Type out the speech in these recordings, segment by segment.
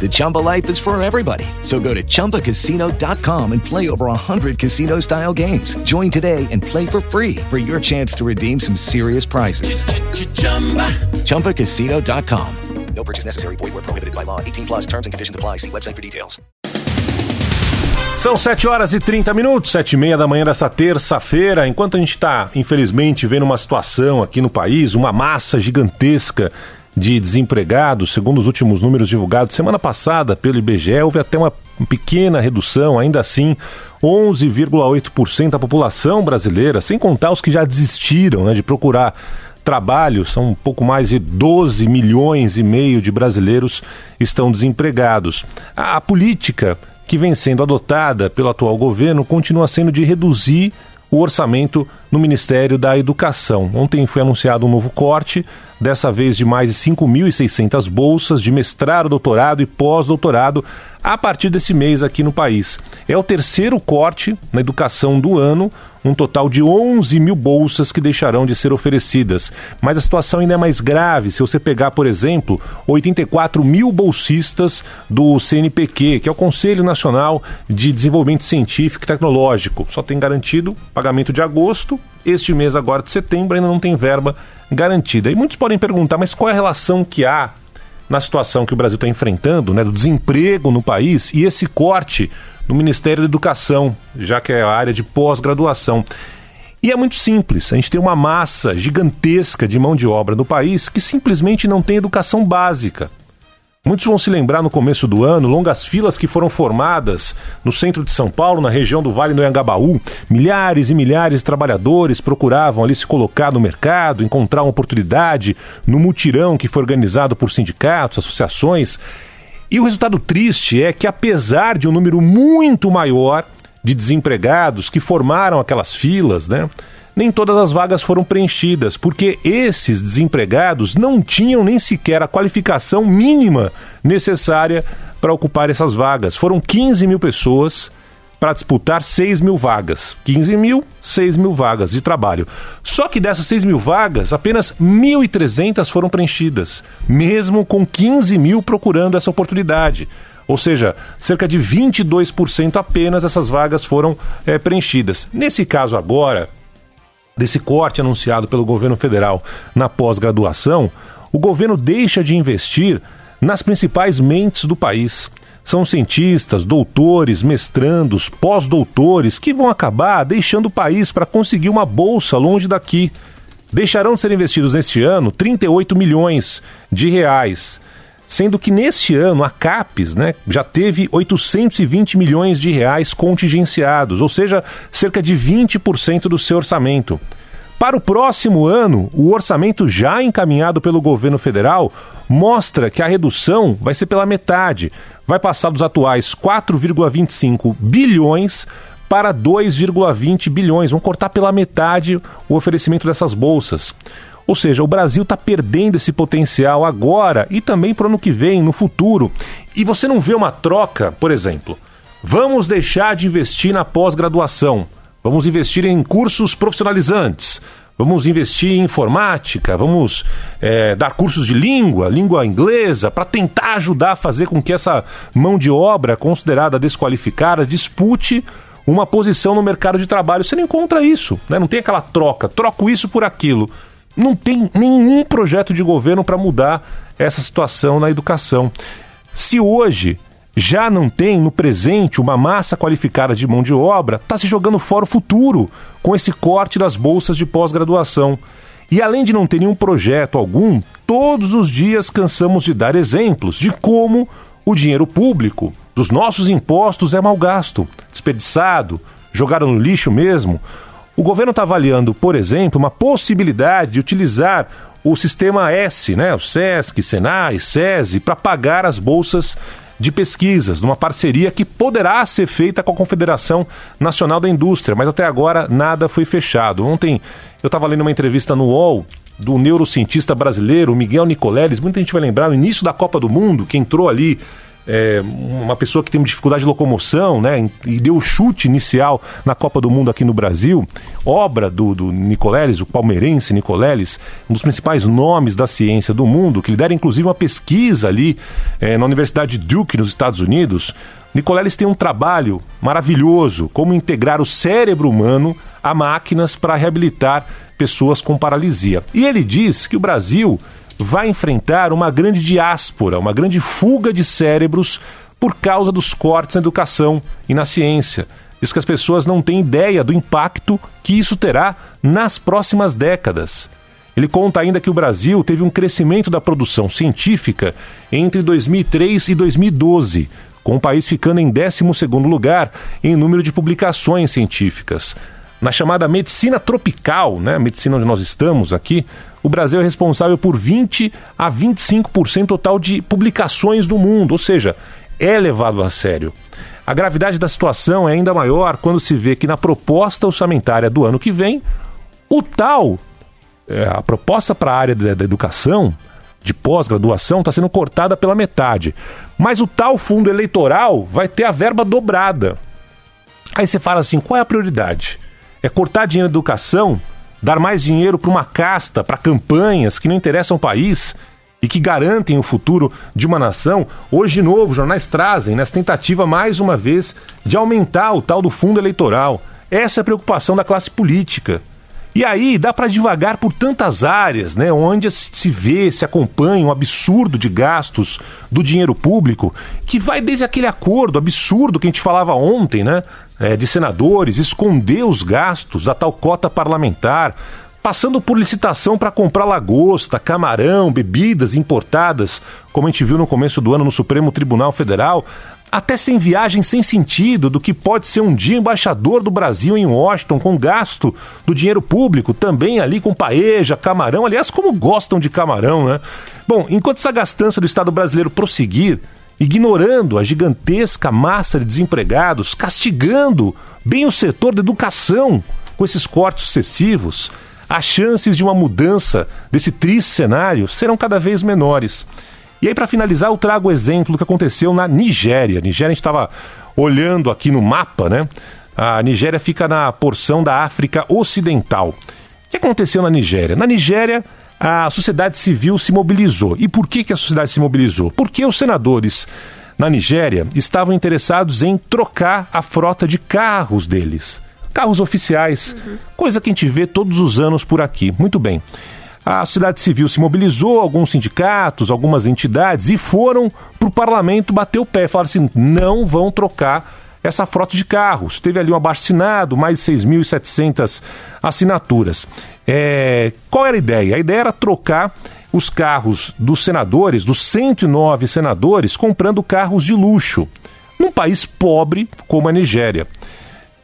The Chumba life is for everybody. So go to ChumbaCasino.com and play over 100 casino-style games. Join today and play for free for your chance to redeem some serious prizes. ChumbaCasino.com. No purchase necessary. Void were prohibited by law. 18 plus terms and conditions apply. See website for details. São 7 horas e 30 minutos, 7 e meia da manhã dessa terça-feira. Enquanto a gente está, infelizmente, vendo uma situação aqui no país, uma massa gigantesca de desempregados, segundo os últimos números divulgados semana passada pelo IBGE, houve até uma pequena redução, ainda assim, 11,8% da população brasileira, sem contar os que já desistiram né, de procurar trabalho, são um pouco mais de 12 milhões e meio de brasileiros estão desempregados. A, a política que vem sendo adotada pelo atual governo continua sendo de reduzir o orçamento no Ministério da Educação. Ontem foi anunciado um novo corte, dessa vez de mais de 5.600 bolsas de mestrado, doutorado e pós-doutorado a partir desse mês aqui no país. É o terceiro corte na educação do ano, um total de 11 mil bolsas que deixarão de ser oferecidas. Mas a situação ainda é mais grave se você pegar, por exemplo, 84 mil bolsistas do CNPq, que é o Conselho Nacional de Desenvolvimento Científico e Tecnológico. Só tem garantido pagamento de agosto, este mês agora de setembro ainda não tem verba garantida. E muitos podem perguntar, mas qual é a relação que há na situação que o Brasil está enfrentando, né, do desemprego no país e esse corte no Ministério da Educação, já que é a área de pós-graduação. E é muito simples, a gente tem uma massa gigantesca de mão de obra no país que simplesmente não tem educação básica. Muitos vão se lembrar no começo do ano, longas filas que foram formadas no centro de São Paulo, na região do Vale do Anhangabaú. Milhares e milhares de trabalhadores procuravam ali se colocar no mercado, encontrar uma oportunidade no mutirão que foi organizado por sindicatos, associações. E o resultado triste é que, apesar de um número muito maior de desempregados que formaram aquelas filas, né? Nem todas as vagas foram preenchidas, porque esses desempregados não tinham nem sequer a qualificação mínima necessária para ocupar essas vagas. Foram 15 mil pessoas para disputar 6 mil vagas. 15 mil, 6 mil vagas de trabalho. Só que dessas 6 mil vagas, apenas 1.300 foram preenchidas, mesmo com 15 mil procurando essa oportunidade. Ou seja, cerca de 22% apenas essas vagas foram é, preenchidas. Nesse caso agora, desse corte anunciado pelo governo federal na pós-graduação, o governo deixa de investir nas principais mentes do país. São cientistas, doutores, mestrandos, pós-doutores que vão acabar deixando o país para conseguir uma bolsa longe daqui. Deixarão de ser investidos neste ano 38 milhões de reais sendo que neste ano a CAPES né, já teve 820 milhões de reais contingenciados, ou seja, cerca de 20% do seu orçamento. Para o próximo ano, o orçamento já encaminhado pelo governo federal mostra que a redução vai ser pela metade. Vai passar dos atuais 4,25 bilhões para 2,20 bilhões. Vão cortar pela metade o oferecimento dessas bolsas. Ou seja, o Brasil está perdendo esse potencial agora e também para o ano que vem, no futuro. E você não vê uma troca, por exemplo. Vamos deixar de investir na pós-graduação. Vamos investir em cursos profissionalizantes. Vamos investir em informática, vamos é, dar cursos de língua, língua inglesa, para tentar ajudar a fazer com que essa mão de obra considerada desqualificada dispute uma posição no mercado de trabalho. Você não encontra isso, né? não tem aquela troca, troco isso por aquilo não tem nenhum projeto de governo para mudar essa situação na educação. Se hoje já não tem no presente uma massa qualificada de mão de obra, está se jogando fora o futuro com esse corte das bolsas de pós-graduação. E além de não ter nenhum projeto algum, todos os dias cansamos de dar exemplos de como o dinheiro público dos nossos impostos é mal gasto, desperdiçado, jogado no lixo mesmo. O governo está avaliando, por exemplo, uma possibilidade de utilizar o sistema S, né, o SESC, Senai, SESI, para pagar as bolsas de pesquisas, numa parceria que poderá ser feita com a Confederação Nacional da Indústria, mas até agora nada foi fechado. Ontem eu estava lendo uma entrevista no UOL do neurocientista brasileiro Miguel Nicoleles, muita gente vai lembrar, no início da Copa do Mundo, que entrou ali é, uma pessoa que tem dificuldade de locomoção, né, e deu o chute inicial na Copa do Mundo aqui no Brasil, obra do, do Nicoleles, o palmeirense Nicoleles, um dos principais nomes da ciência do mundo, que lidera inclusive uma pesquisa ali é, na Universidade de Duke, nos Estados Unidos. Nicoleles tem um trabalho maravilhoso, como integrar o cérebro humano a máquinas para reabilitar pessoas com paralisia. E ele diz que o Brasil vai enfrentar uma grande diáspora, uma grande fuga de cérebros por causa dos cortes na educação e na ciência. Diz que as pessoas não têm ideia do impacto que isso terá nas próximas décadas. Ele conta ainda que o Brasil teve um crescimento da produção científica entre 2003 e 2012, com o país ficando em 12º lugar em número de publicações científicas. Na chamada medicina tropical, né, medicina onde nós estamos aqui, o Brasil é responsável por 20 a 25% total de publicações do mundo, ou seja, é levado a sério. A gravidade da situação é ainda maior quando se vê que na proposta orçamentária do ano que vem, o tal, é, a proposta para a área da, da educação, de pós-graduação, está sendo cortada pela metade. Mas o tal fundo eleitoral vai ter a verba dobrada. Aí você fala assim: qual é a prioridade? É cortar dinheiro da educação, dar mais dinheiro para uma casta, para campanhas que não interessam o país e que garantem o futuro de uma nação. Hoje, de novo, jornais trazem nessa tentativa, mais uma vez, de aumentar o tal do fundo eleitoral. Essa é a preocupação da classe política. E aí dá para devagar por tantas áreas, né, onde se vê, se acompanha um absurdo de gastos do dinheiro público, que vai desde aquele acordo absurdo que a gente falava ontem, né, é, de senadores, esconder os gastos da tal cota parlamentar, passando por licitação para comprar lagosta, camarão, bebidas importadas, como a gente viu no começo do ano no Supremo Tribunal Federal, até sem viagem sem sentido do que pode ser um dia embaixador do Brasil em Washington com gasto do dinheiro público, também ali com paeja, camarão, aliás, como gostam de camarão, né? Bom, enquanto essa gastança do Estado brasileiro prosseguir, ignorando a gigantesca massa de desempregados, castigando bem o setor da educação com esses cortes sucessivos, as chances de uma mudança desse triste cenário serão cada vez menores. E aí, para finalizar, eu trago o exemplo do que aconteceu na Nigéria. A Nigéria, a gente estava olhando aqui no mapa, né? A Nigéria fica na porção da África Ocidental. O que aconteceu na Nigéria? Na Nigéria, a sociedade civil se mobilizou. E por que, que a sociedade se mobilizou? Porque os senadores na Nigéria estavam interessados em trocar a frota de carros deles. Carros oficiais, uhum. coisa que a gente vê todos os anos por aqui. Muito bem. A sociedade civil se mobilizou, alguns sindicatos, algumas entidades, e foram para o parlamento bater o pé. Falaram assim: não vão trocar essa frota de carros. Teve ali um abaixo-assinado, mais de 6.700 assinaturas. É, qual era a ideia? A ideia era trocar os carros dos senadores, dos 109 senadores, comprando carros de luxo, num país pobre como a Nigéria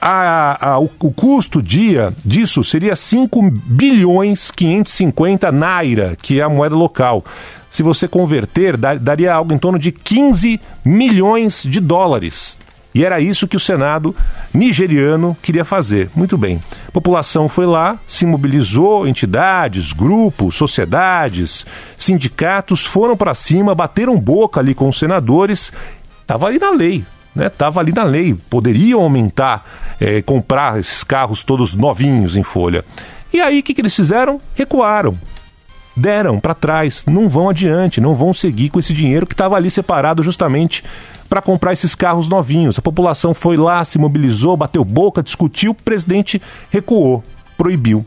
a, a, o, o, custo dia disso seria 5 bilhões 550 naira, que é a moeda local. Se você converter, dar, daria algo em torno de 15 milhões de dólares. E era isso que o Senado nigeriano queria fazer. Muito bem. A população foi lá, se mobilizou, entidades, grupos, sociedades, sindicatos foram para cima, bateram boca ali com os senadores. Estava ali na lei, estava né? ali na lei, poderiam aumentar, é, comprar esses carros todos novinhos em folha. E aí o que, que eles fizeram? Recuaram. Deram para trás, não vão adiante, não vão seguir com esse dinheiro que estava ali separado justamente para comprar esses carros novinhos. A população foi lá, se mobilizou, bateu boca, discutiu, o presidente recuou, proibiu.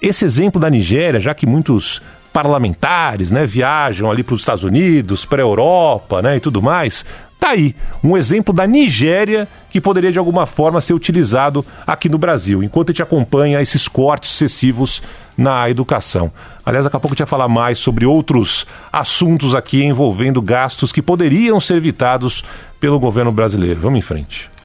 Esse exemplo da Nigéria, já que muitos parlamentares né, viajam ali para os Estados Unidos, para a Europa né, e tudo mais, Tá aí, um exemplo da Nigéria que poderia de alguma forma ser utilizado aqui no Brasil, enquanto a gente acompanha esses cortes excessivos na educação. Aliás, daqui a pouco a gente vai falar mais sobre outros assuntos aqui envolvendo gastos que poderiam ser evitados pelo governo brasileiro. Vamos em frente.